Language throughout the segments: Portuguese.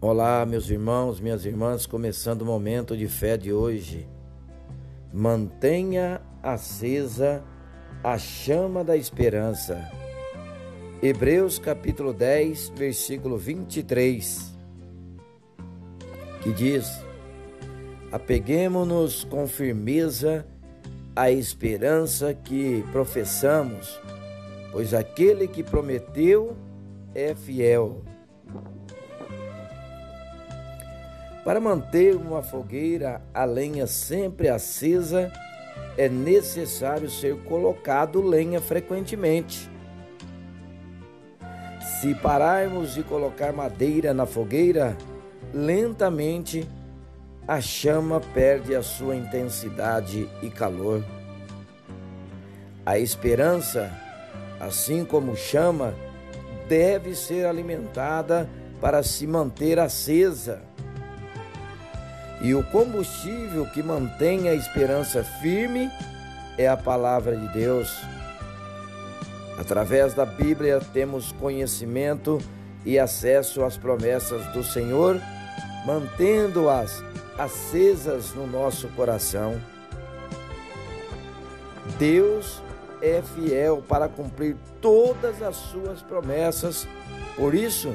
Olá, meus irmãos, minhas irmãs, começando o momento de fé de hoje. Mantenha acesa a chama da esperança. Hebreus capítulo 10, versículo 23, que diz: Apeguemo-nos com firmeza à esperança que professamos, pois aquele que prometeu é fiel. Para manter uma fogueira a lenha sempre acesa, é necessário ser colocado lenha frequentemente. Se pararmos de colocar madeira na fogueira, lentamente a chama perde a sua intensidade e calor. A esperança, assim como chama, deve ser alimentada para se manter acesa. E o combustível que mantém a esperança firme é a palavra de Deus. Através da Bíblia temos conhecimento e acesso às promessas do Senhor, mantendo-as acesas no nosso coração. Deus é fiel para cumprir todas as suas promessas, por isso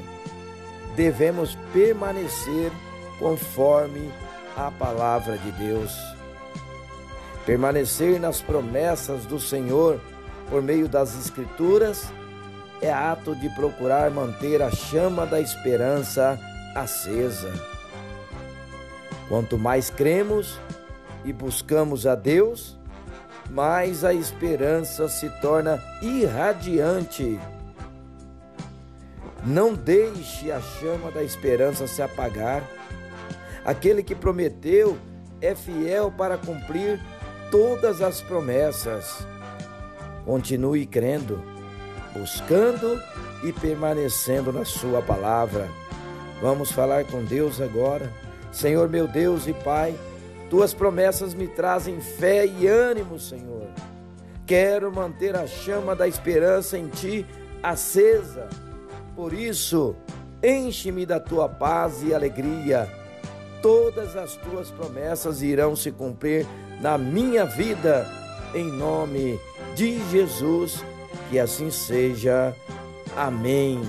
devemos permanecer conforme a palavra de Deus. Permanecer nas promessas do Senhor por meio das Escrituras é ato de procurar manter a chama da esperança acesa. Quanto mais cremos e buscamos a Deus, mais a esperança se torna irradiante. Não deixe a chama da esperança se apagar. Aquele que prometeu é fiel para cumprir todas as promessas. Continue crendo, buscando e permanecendo na Sua palavra. Vamos falar com Deus agora. Senhor meu Deus e Pai, Tuas promessas me trazem fé e ânimo, Senhor. Quero manter a chama da esperança em Ti acesa. Por isso, enche-me da Tua paz e alegria todas as tuas promessas irão se cumprir na minha vida, em nome de Jesus, que assim seja. Amém.